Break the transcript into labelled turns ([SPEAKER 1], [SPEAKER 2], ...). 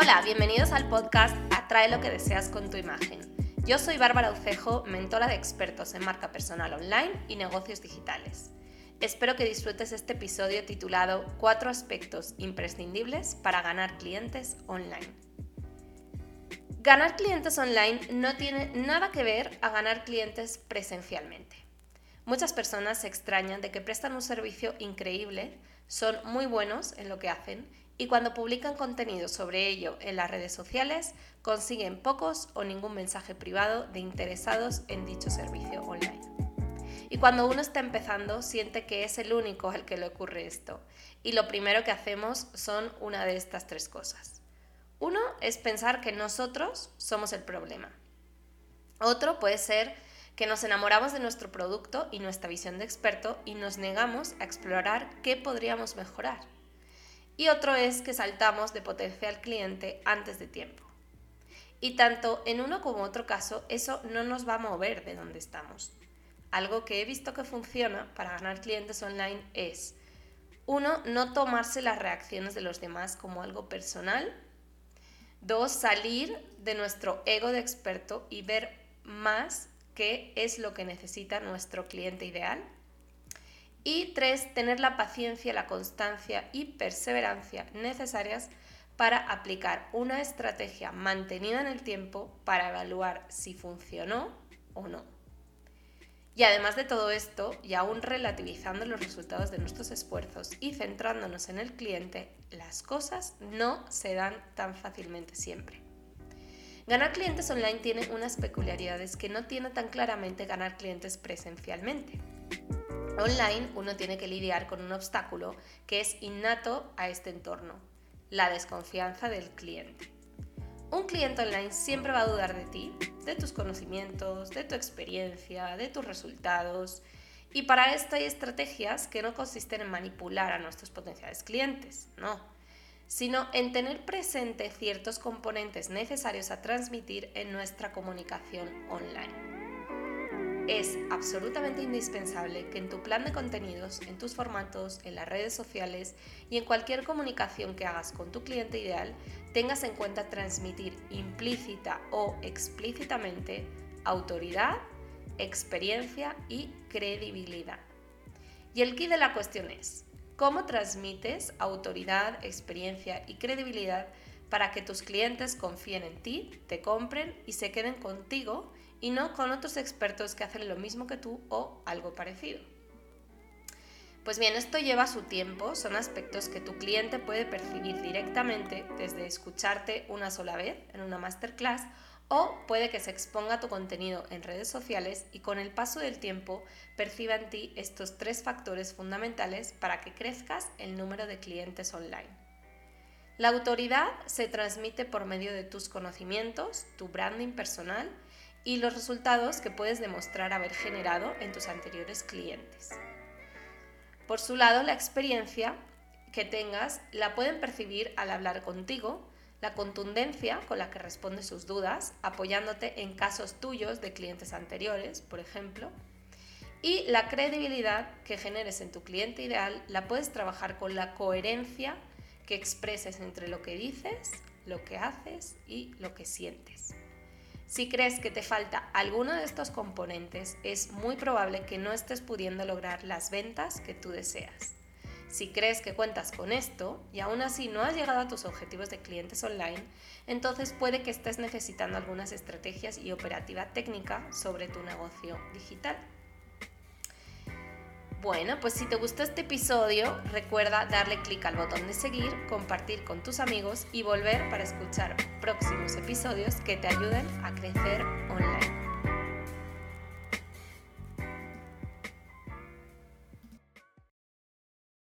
[SPEAKER 1] Hola, bienvenidos al podcast Atrae lo que deseas con tu imagen. Yo soy Bárbara Ucejo, mentora de expertos en marca personal online y negocios digitales. Espero que disfrutes este episodio titulado Cuatro aspectos imprescindibles para ganar clientes online. Ganar clientes online no tiene nada que ver a ganar clientes presencialmente. Muchas personas se extrañan de que prestan un servicio increíble, son muy buenos en lo que hacen y cuando publican contenido sobre ello en las redes sociales consiguen pocos o ningún mensaje privado de interesados en dicho servicio online. Y cuando uno está empezando siente que es el único al que le ocurre esto. Y lo primero que hacemos son una de estas tres cosas. Uno es pensar que nosotros somos el problema. Otro puede ser que nos enamoramos de nuestro producto y nuestra visión de experto y nos negamos a explorar qué podríamos mejorar y otro es que saltamos de potencial cliente antes de tiempo. Y tanto en uno como otro caso, eso no nos va a mover de donde estamos. Algo que he visto que funciona para ganar clientes online es, uno, no tomarse las reacciones de los demás como algo personal. Dos, salir de nuestro ego de experto y ver más qué es lo que necesita nuestro cliente ideal. Y tres, tener la paciencia, la constancia y perseverancia necesarias para aplicar una estrategia mantenida en el tiempo para evaluar si funcionó o no. Y además de todo esto, y aún relativizando los resultados de nuestros esfuerzos y centrándonos en el cliente, las cosas no se dan tan fácilmente siempre. Ganar clientes online tiene unas peculiaridades que no tiene tan claramente ganar clientes presencialmente. Online uno tiene que lidiar con un obstáculo que es innato a este entorno, la desconfianza del cliente. Un cliente online siempre va a dudar de ti, de tus conocimientos, de tu experiencia, de tus resultados. Y para esto hay estrategias que no consisten en manipular a nuestros potenciales clientes, no, sino en tener presente ciertos componentes necesarios a transmitir en nuestra comunicación online. Es absolutamente indispensable que en tu plan de contenidos, en tus formatos, en las redes sociales y en cualquier comunicación que hagas con tu cliente ideal, tengas en cuenta transmitir implícita o explícitamente autoridad, experiencia y credibilidad. Y el key de la cuestión es, ¿cómo transmites autoridad, experiencia y credibilidad para que tus clientes confíen en ti, te compren y se queden contigo y no con otros expertos que hacen lo mismo que tú o algo parecido. Pues bien, esto lleva su tiempo, son aspectos que tu cliente puede percibir directamente desde escucharte una sola vez en una masterclass o puede que se exponga tu contenido en redes sociales y con el paso del tiempo perciba en ti estos tres factores fundamentales para que crezcas el número de clientes online. La autoridad se transmite por medio de tus conocimientos, tu branding personal, y los resultados que puedes demostrar haber generado en tus anteriores clientes. Por su lado, la experiencia que tengas la pueden percibir al hablar contigo, la contundencia con la que respondes sus dudas, apoyándote en casos tuyos de clientes anteriores, por ejemplo, y la credibilidad que generes en tu cliente ideal la puedes trabajar con la coherencia que expreses entre lo que dices, lo que haces y lo que sientes. Si crees que te falta alguno de estos componentes, es muy probable que no estés pudiendo lograr las ventas que tú deseas. Si crees que cuentas con esto y aún así no has llegado a tus objetivos de clientes online, entonces puede que estés necesitando algunas estrategias y operativa técnica sobre tu negocio digital. Bueno, pues si te gustó este episodio, recuerda darle clic al botón de seguir, compartir con tus amigos y volver para escuchar próximos episodios que te ayuden a crecer online.